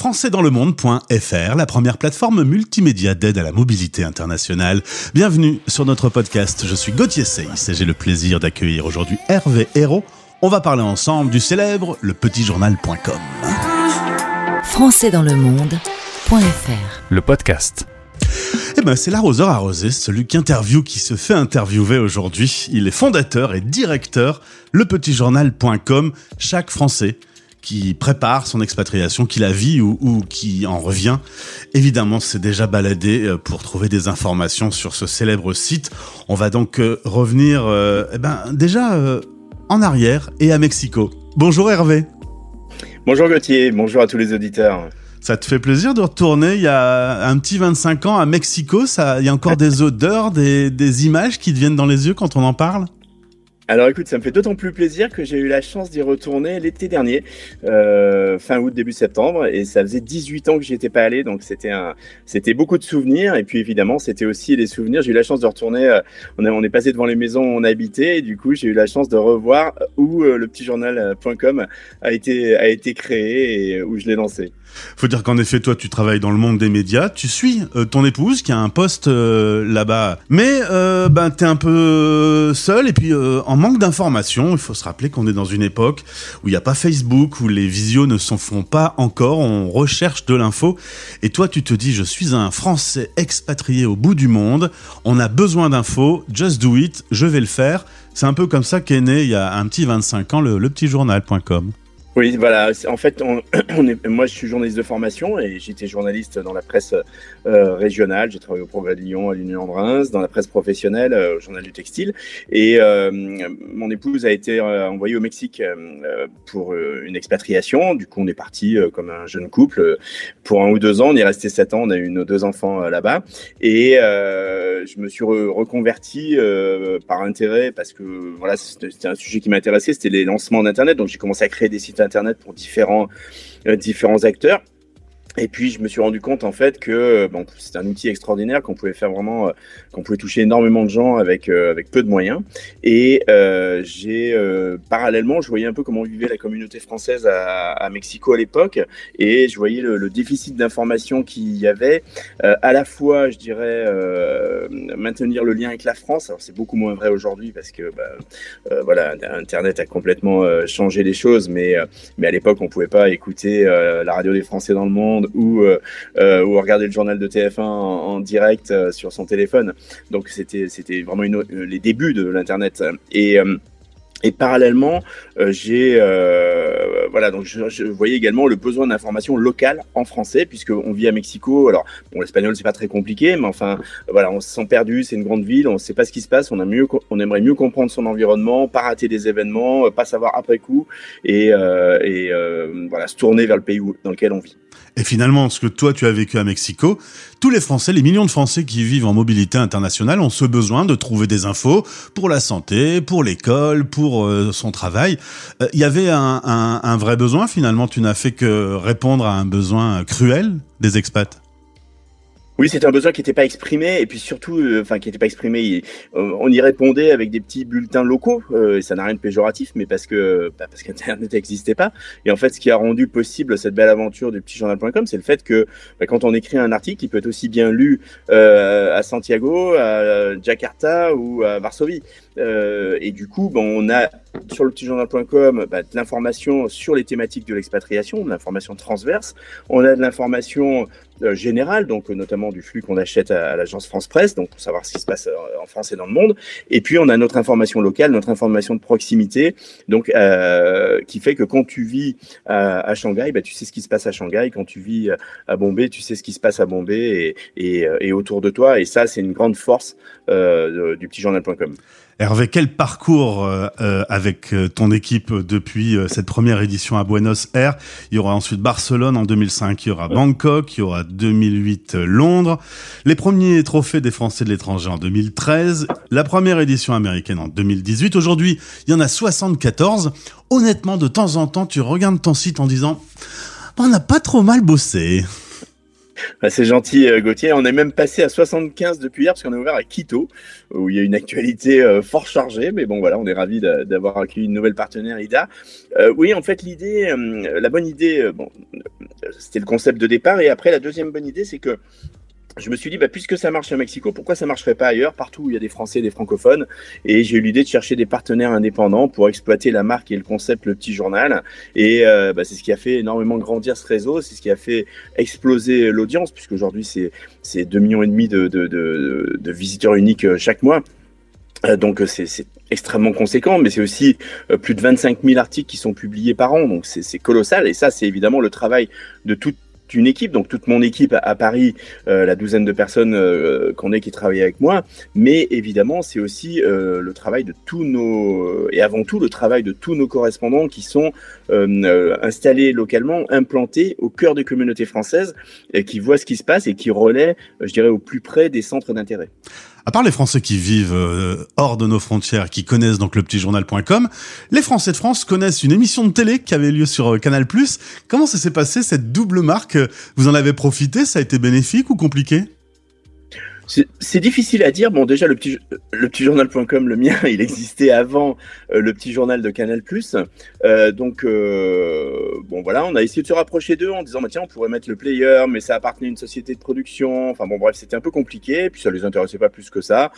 françaisdanslemonde.fr, la première plateforme multimédia d'aide à la mobilité internationale. Bienvenue sur notre podcast. Je suis Gauthier Seyss et j'ai le plaisir d'accueillir aujourd'hui Hervé Hérault. On va parler ensemble du célèbre lepetitjournal.com. françaisdanslemonde.fr Le podcast. Eh ben, c'est l'arroseur arrosé, celui qui interview qui se fait interviewer aujourd'hui. Il est fondateur et directeur lepetitjournal.com. Chaque Français qui prépare son expatriation, qui la vit ou, ou qui en revient, évidemment, c'est déjà baladé euh, pour trouver des informations sur ce célèbre site. On va donc euh, revenir, euh, eh ben, déjà euh, en arrière et à Mexico. Bonjour Hervé. Bonjour Gauthier, bonjour à tous les auditeurs. Ça te fait plaisir de retourner il y a un petit 25 ans à Mexico? Ça, Il y a encore des odeurs, des, des images qui te viennent dans les yeux quand on en parle? Alors écoute, ça me fait d'autant plus plaisir que j'ai eu la chance d'y retourner l'été dernier, euh, fin août, début septembre, et ça faisait 18 ans que j'y étais pas allé, donc c'était un, c'était beaucoup de souvenirs, et puis évidemment c'était aussi des souvenirs. J'ai eu la chance de retourner, euh, on, a- on est passé devant les maisons où on habitait, et du coup j'ai eu la chance de revoir où euh, le petit journal.com a été, a été créé et où je l'ai lancé. Faut dire qu'en effet, toi, tu travailles dans le monde des médias, tu suis euh, ton épouse qui a un poste euh, là-bas, mais euh, ben t'es un peu euh, seul et puis en manque d'informations. Il faut se rappeler qu'on est dans une époque où il n'y a pas Facebook, où les visios ne s'en font pas encore. On recherche de l'info et toi, tu te dis, je suis un Français expatrié au bout du monde. On a besoin d'infos. Just do it. Je vais le faire. C'est un peu comme ça qu'est né il y a un petit 25 ans le, le petit journal.com. Oui, voilà. En fait, moi, je suis journaliste de formation et j'étais journaliste dans la presse euh, régionale. J'ai travaillé au Progrès de Lyon, à l'Union de Reims, dans la presse professionnelle, euh, au Journal du Textile. Et euh, mon épouse a été envoyée au Mexique pour une expatriation. Du coup, on est parti comme un jeune couple pour un ou deux ans. On est resté sept ans. On a eu nos deux enfants là-bas. Et je me suis re- reconverti par intérêt parce que voilà, c'était un sujet qui m'intéressait. C'était les lancements d'internet. Donc, j'ai commencé à créer des sites internet pour différents euh, différents acteurs. Et puis je me suis rendu compte en fait que bon, c'est un outil extraordinaire qu'on pouvait faire vraiment, euh, qu'on pouvait toucher énormément de gens avec euh, avec peu de moyens. Et euh, j'ai parallèlement, je voyais un peu comment vivait la communauté française à, Mexico à l'époque, et je voyais le, déficit d'information qu'il y avait, à la fois, je dirais, maintenir le lien avec la France. Alors c'est beaucoup moins vrai aujourd'hui parce que bah, voilà, Internet a complètement changé les choses, mais mais à l'époque on pouvait pas écouter la radio des Français dans le monde ou euh, euh, ou regarder le journal de TF1 en, direct euh, sur son téléphone. Donc c'était vraiment les débuts de l'internet et parallèlement, j'ai voilà donc je, voyais également le besoin d'informations locales en français puisque on vit à Mexico. Alors bon, l'espagnol c'est pas très compliqué, mais enfin voilà, on se sent perdu. C'est une grande ville, on sait pas ce qui se passe. On aimerait mieux comprendre son environnement, pas rater des événements, pas savoir après coup et, voilà se tourner vers le pays dans lequel on vit. Et finalement, ce que toi tu as vécu à Mexico, tous les Français, les millions de Français qui vivent en mobilité internationale ont ce besoin de trouver des infos pour la santé, pour l'école, pour euh, son travail. Euh, Il y avait un, un- un vrai besoin finalement, tu n'as fait que répondre à un besoin cruel des expats? Oui, c'était un besoin qui n'était pas exprimé, et puis surtout, euh, enfin, qui n'était pas exprimé. euh, on y répondait avec des petits bulletins locaux, euh, ça n'a rien de péjoratif, mais parce que bah, parce qu'Internet n'existait pas. Et en fait, ce qui a rendu possible cette belle aventure du petit journal.com, c'est le fait que bah, quand on écrit un article, il peut être aussi bien lu euh, à Santiago, à Jakarta ou à Varsovie. Et du coup, bon, on a sur le petit journal.com bah, de l'information sur les thématiques de l'expatriation, de l'information transverse. On a de l'information euh, générale, donc euh, notamment du flux qu'on achète à, l'agence France Presse, donc pour savoir ce qui se passe euh, en France et dans le monde. Et puis on a notre information locale, notre information de proximité, donc qui fait que quand tu vis à, Shanghai, bah, tu sais ce qui se passe à Shanghai. Quand tu vis à Bombay, tu sais ce qui se passe à Bombay et, et, autour de toi. Et ça, c'est une grande force du petit journal.com. Hervé, quel parcours euh, euh, avec euh, ton équipe depuis euh, cette première édition à Buenos Aires? Il y aura ensuite Barcelone en 2005, il y aura Bangkok, il y aura 2008 euh, Londres, les premiers trophées des Français de l'étranger en 2013, la première édition américaine en 2018. Aujourd'hui, il y en a 74. Honnêtement, de temps en temps, tu regardes ton site en disant on n'a pas trop mal bossé. Bah, c'est gentil, euh, Gauthier. On est même passé à 75 depuis hier parce qu'on est ouvert à Quito, où il y a une actualité euh, fort chargée. Mais bon, voilà, on est ravis d'avoir accueilli une nouvelle partenaire, Ida. Euh, oui, en fait, l'idée, la bonne idée, c'était le concept de départ. Et après, la deuxième bonne idée, c'est que je me suis dit, bah, puisque ça marche à Mexico, pourquoi ça marcherait pas ailleurs, partout où il y a des Français, des francophones Et j'ai eu l'idée de chercher des partenaires indépendants pour exploiter la marque et le concept Le Petit Journal. Et euh, bah, c'est ce qui a fait énormément grandir ce réseau, c'est ce qui a fait exploser l'audience, puisque aujourd'hui c'est c'est deux millions et demi de, de, de, de visiteurs uniques euh, chaque mois. Euh, donc c'est extrêmement conséquent, mais c'est aussi plus de 25 000 articles qui sont publiés par an, donc c'est colossal. Et ça, c'est évidemment le travail de toute une équipe, donc toute mon équipe à, Paris, euh, la douzaine de personnes euh, qu'on est qui travaillent avec moi, mais évidemment c'est aussi euh, le travail de tous nos et avant tout le travail de tous nos correspondants qui sont installés localement, implantés au cœur des communautés françaises, et qui voient ce qui se passe et qui relaient, je dirais, au plus près des centres d'intérêt. À part les Français qui vivent euh, hors de nos frontières, qui connaissent donc le journal.com, les Français de France connaissent une émission de télé qui avait lieu sur euh, Canal+. Comment ça s'est passé cette double marque? Vous en avez profité? Ça a été bénéfique ou compliqué? C'est difficile à dire. Bon, déjà, le petit, le petit journal.com, le mien, il existait avant euh, le petit journal de Canal+. Euh, donc, euh, bon, voilà, on a essayé de se rapprocher d'eux en disant, bah, tiens, on pourrait mettre le player, mais ça appartenait à une société de production. Enfin, bon, bref, c'était un peu compliqué. Puis ça les intéressait pas plus que ça.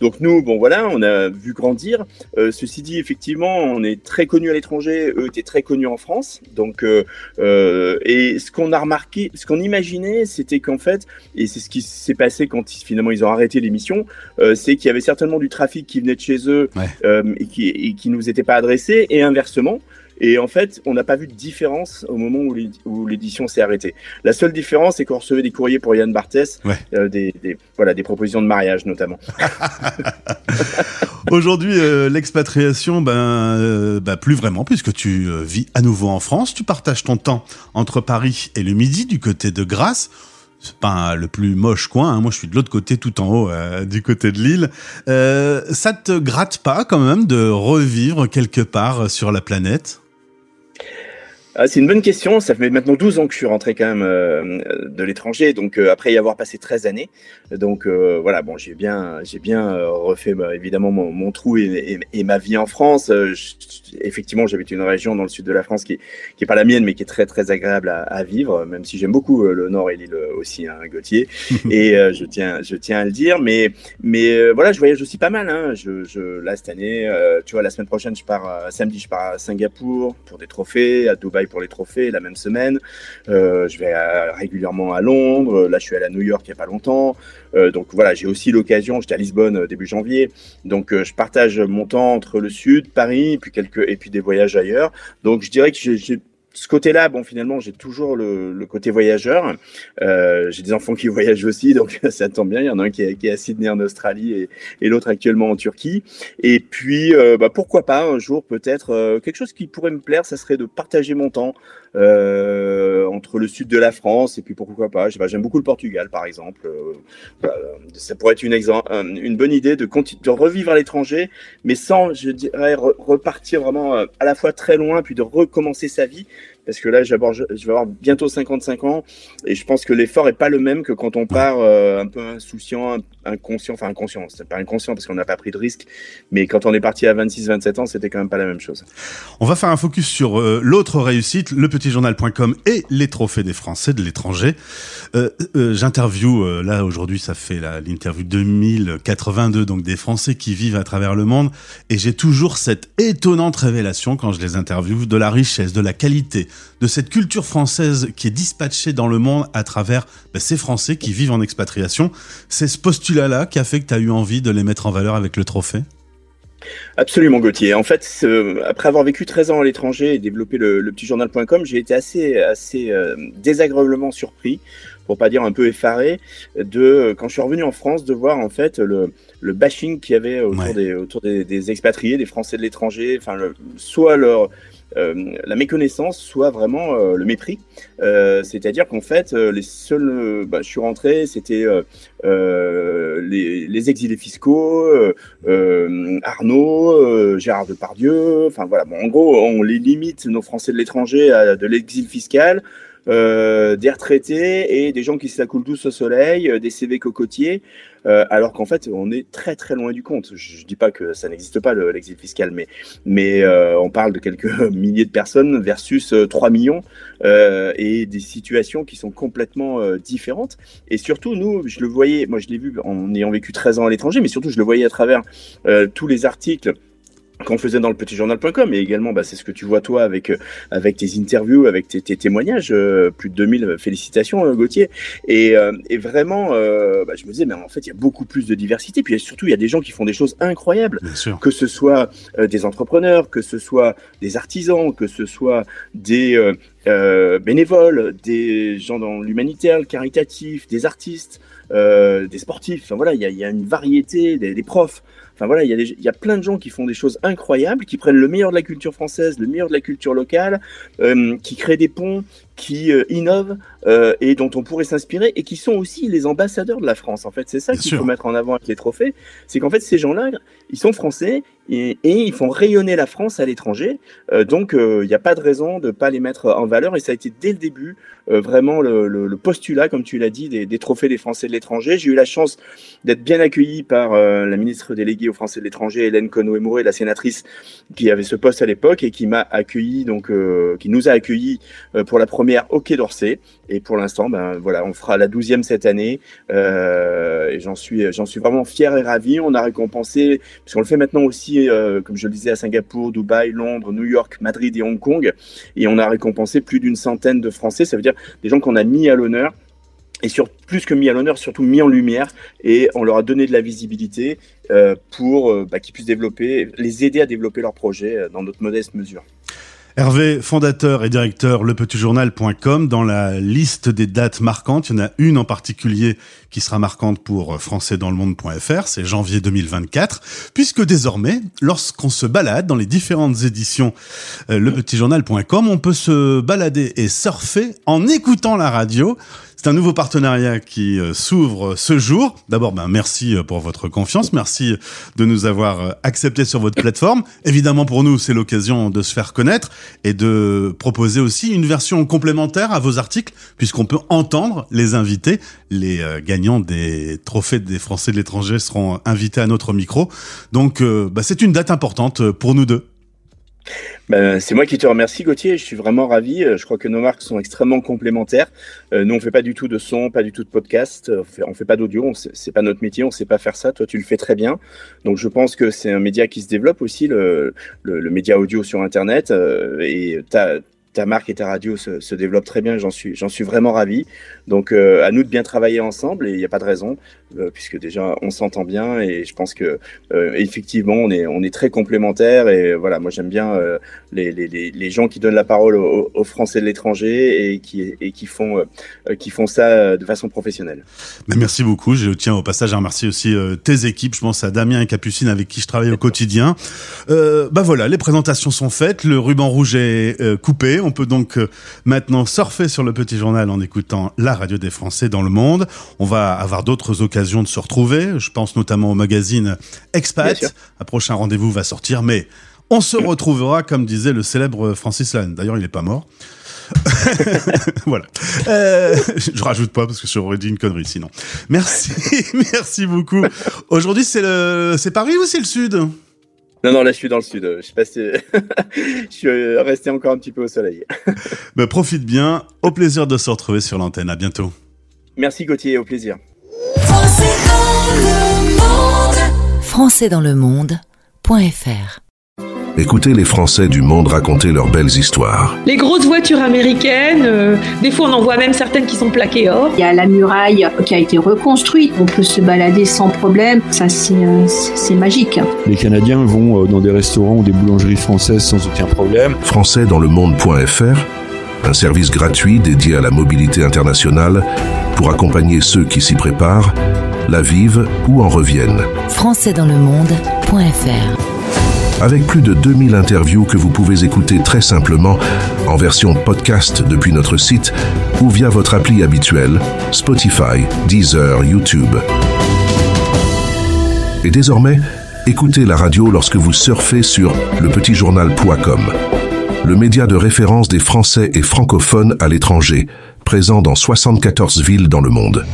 Donc, nous, bon, voilà, on a vu grandir. Ceci dit, effectivement, on est très connus à l'étranger. Eux étaient très connus en France. Donc, et ce qu'on a remarqué, ce qu'on imaginait, c'était qu'en fait, et c'est ce qui s'est passé quand ils ont arrêté l'émission, euh, c'est qu'il y avait certainement du trafic qui venait de chez eux euh, et, qui, et qui nous était pas adressé, et inversement. Et en fait, on n'a pas vu de différence au moment où l'édition s'est arrêtée. La seule différence, c'est qu'on recevait des courriers pour Yann Barthès, euh, des, voilà, des propositions de mariage notamment. Aujourd'hui, l'expatriation, ben, ben, plus vraiment, puisque tu vis à nouveau en France. Tu partages ton temps entre Paris et le Midi, du côté de Grasse c'est pas le plus moche coin. Hein. Moi, je suis de l'autre côté, tout en haut, euh, du côté de l'île. Euh, ça te gratte pas quand même de revivre quelque part sur la planète? Ah, c'est une bonne question. Ça fait maintenant 12 ans que je suis rentré quand même euh, de l'étranger, donc euh, après y avoir passé 13 années. Donc euh, voilà, bon, j'ai bien, j'ai bien refait bah, évidemment mon, mon trou et, et, ma vie en France. effectivement, j'habite une région dans le sud de la France qui, qui est pas la mienne, mais qui est très très agréable à, à vivre, même si j'aime beaucoup le Nord et l'île aussi, hein, Gauthier. et je tiens, je tiens à le dire. Mais mais voilà, je voyage aussi pas mal. Hein. Je, je, là cette année, tu vois, la semaine prochaine, je pars samedi, je pars à Singapour pour des trophées, à Dubaï pour les trophées la même semaine. Euh, je vais régulièrement à Londres. Là, je suis allé à New York il n'y a pas longtemps. Euh, donc voilà, j'ai aussi l'occasion. J'étais à Lisbonne euh, début janvier. Donc je partage mon temps entre le sud, Paris, puis quelques et puis des voyages ailleurs. Donc je dirais que j'ai ce côté-là, bon, finalement, j'ai toujours le, le, côté voyageur. Euh, j'ai des enfants qui voyagent aussi, donc ça tombe bien. Il y en a un qui est, qui est à Sydney en Australie et, et l'autre actuellement en Turquie. Et puis, euh, bah, pourquoi pas un jour peut-être euh, quelque chose qui pourrait me plaire, ça serait de partager mon temps entre le sud de la France et puis pourquoi pas. J'aime beaucoup le Portugal, par exemple. Euh, ça pourrait être une, une bonne idée de, de revivre à l'étranger, mais sans, je dirais, repartir vraiment à la fois très loin, puis de recommencer sa vie parce que là, avoir, je vais avoir bientôt 55 ans et je pense que l'effort est pas le même que quand on part euh, un peu insouciant, inconscient, enfin inconscient, c'est pas inconscient parce qu'on n'a pas pris de risque, mais quand on est parti à 26-27 ans, c'était quand même pas la même chose. On va faire un focus sur euh, l'autre réussite, lepetitjournal.com et les trophées des Français de l'étranger. Euh, euh J'interview, là aujourd'hui, ça fait l'interview 2082, donc des Français qui vivent à travers le monde, et j'ai toujours cette étonnante révélation quand je les interviewe de la richesse, de la qualité, de cette culture française qui est dispatchée dans le monde à travers bah, ces Français qui vivent en expatriation. C'est ce postulat-là qui a fait que tu as eu envie de les mettre en valeur avec le trophée? Absolument, Gauthier. En fait, après avoir vécu 13 ans à l'étranger et développé le, le petitjournal.com, j'ai été assez, assez euh, désagréablement surpris, pour pas dire un peu effaré, de quand je suis revenu en France, de voir en fait le, le bashing qu'il y avait autour, des, autour des, des, expatriés, des Français de l'étranger, enfin, soit leur euh, la méconnaissance soit vraiment euh, le mépris. Euh, c'est-à-dire qu'en fait, les seuls, bah, je suis rentré, c'était les, les, exilés fiscaux, Arnaud, Gérard Depardieu. Enfin voilà, bon, en gros, on les limite nos Français de l'étranger à de l'exil fiscal. Euh, des retraités et des gens qui se la coulent tous au soleil, des CV cocotiers, alors qu'en fait, on est très très loin du compte. Je, ne dis pas que ça n'existe pas l'exil fiscal, mais mais on parle de quelques milliers de personnes versus 3 millions et des situations qui sont complètement différentes. Et surtout, nous, je le voyais, moi je l'ai vu en ayant vécu 13 ans à l'étranger, mais surtout je le voyais à travers tous les articles qu'on faisait dans le petitjournal.com et également bah, c'est ce que tu vois toi avec euh, avec tes interviews avec tes, témoignages euh, plus de 2000 félicitations euh, Gauthier. Et, et vraiment bah, je me disais mais en fait il y a beaucoup plus de diversité. Puis surtout il y a des gens qui font des choses incroyables. Que ce soit des entrepreneurs que ce soit des artisans que ce soit des bénévoles des gens dans l'humanitaire le caritatif des artistes des sportifs. Enfin voilà il y a, y a, une variété des, des profs Enfin voilà, il y, a il y, a plein de gens qui font des choses incroyables, qui prennent le meilleur de la culture française, le meilleur de la culture locale, euh, qui créent des ponts, qui euh, innovent euh, et dont on pourrait s'inspirer et qui sont aussi les ambassadeurs de la France. En fait, c'est ça qu'il faut mettre en avant avec les trophées. C'est qu'en fait, ces gens-là, ils sont français et, ils font rayonner la France à l'étranger. Euh, donc, il n'y a pas de raison de ne pas les mettre en valeur. Et ça a été dès le début vraiment le, postulat, comme tu l'as dit, des, trophées des Français de l'étranger. J'ai eu la chance d'être bien accueilli par la ministre déléguée aux Français de l'étranger, Hélène Conway-Mouret, la sénatrice qui avait ce poste à l'époque et qui m'a accueilli, donc qui nous a accueillis pour la première au Quai d'Orsay. Et pour l'instant, ben voilà, on fera la douzième cette année. Euh, et j'en suis, j'en suis vraiment fier et ravi. On a récompensé, puisqu'on le fait maintenant aussi, euh, comme je le disais, à Singapour, Dubaï, Londres, New York, Madrid et Hong Kong. Et on a récompensé plus d'une centaine de Français. Ça veut dire des gens qu'on a mis à l'honneur et sur plus que mis à l'honneur, surtout mis en lumière, et on leur a donné de la visibilité euh, pour bah, qu'ils puissent développer, les aider à développer leurs projets dans notre modeste mesure. Hervé, fondateur et directeur lepetitjournal.com, dans la liste des dates marquantes, il y en a une en particulier qui sera marquante pour françaisdanslemonde.fr, c'est janvier 2024, puisque désormais, lorsqu'on se balade dans les différentes éditions euh, lepetitjournal.com, on peut se balader et surfer en écoutant la radio c'est un nouveau partenariat qui euh, s'ouvre ce jour. D'abord, ben, merci euh, pour votre confiance. Merci de nous avoir euh, acceptés sur votre plateforme. Évidemment, pour nous, c'est l'occasion de se faire connaître et de proposer aussi une version complémentaire à vos articles, puisqu'on peut entendre les invités. Les gagnants des trophées des Français de l'étranger seront invités à notre micro. Donc, ben, c'est une date importante pour nous deux. Ben, c'est moi qui te remercie Gauthier, je suis vraiment ravi. Euh, je crois que nos marques sont extrêmement complémentaires. Euh, nous on fait pas du tout de son, pas du tout de podcast, on fait, fait pas d'audio, c'est pas notre métier, on sait pas faire ça. Toi tu le fais très bien. Donc je pense que c'est un média qui se développe aussi, le, le, média audio sur Internet. Euh, et ta, ta marque et ta radio se, se développent très bien, j'en suis, vraiment ravi. Donc à nous de bien travailler ensemble et il n'y a pas de raison. Euh, puisque déjà on s'entend bien et je pense que euh, effectivement on est très complémentaires et voilà moi j'aime bien euh, les, gens qui donnent la parole aux, Français de l'étranger et qui font ça de façon professionnelle. Merci beaucoup. Je tiens au passage à remercier aussi tes équipes. Je pense à Damien et Capucine avec qui je travaille au quotidien. bah voilà, les présentations sont faites, le ruban rouge est coupé. On peut donc maintenant surfer sur le petit journal en écoutant la radio des Français dans le monde. On va avoir d'autres occasions de se retrouver. Je pense notamment au magazine Expat. Un prochain rendez-vous va sortir, mais on se retrouvera, comme disait le célèbre Francis Lane. D'ailleurs, il n'est pas mort. voilà. Euh, je rajoute pas parce que j'aurais dit une connerie sinon. Merci, merci beaucoup. Aujourd'hui, c'est le, c'est Paris ou c'est le Sud? Non, non, là, je suis dans le Sud. Je suis passé, je suis resté encore un petit peu au soleil. Mais profite bien. Au plaisir de se retrouver sur l'antenne. À bientôt. Merci Gauthier, au plaisir. Français dans le monde.fr Écoutez les Français du monde raconter leurs belles histoires. Les grosses voitures américaines, euh, des fois on en voit même certaines qui sont plaquées or. Il y a la muraille qui a été reconstruite, on peut se balader sans problème, ça c'est euh, magique. Les Canadiens vont euh, dans des restaurants ou des boulangeries françaises sans aucun problème. Français dans le monde.fr un service gratuit dédié à la mobilité internationale pour accompagner ceux qui s'y préparent, la vivent ou en reviennent. Françaisdanslemonde.fr Avec plus de 2000 interviews que vous pouvez écouter très simplement en version podcast depuis notre site ou via votre appli habituelle, Spotify, Deezer, YouTube. Et désormais, écoutez la radio lorsque vous surfez sur lepetitjournal.com le média de référence des Français et francophones à l'étranger, présent dans 74 villes dans le monde.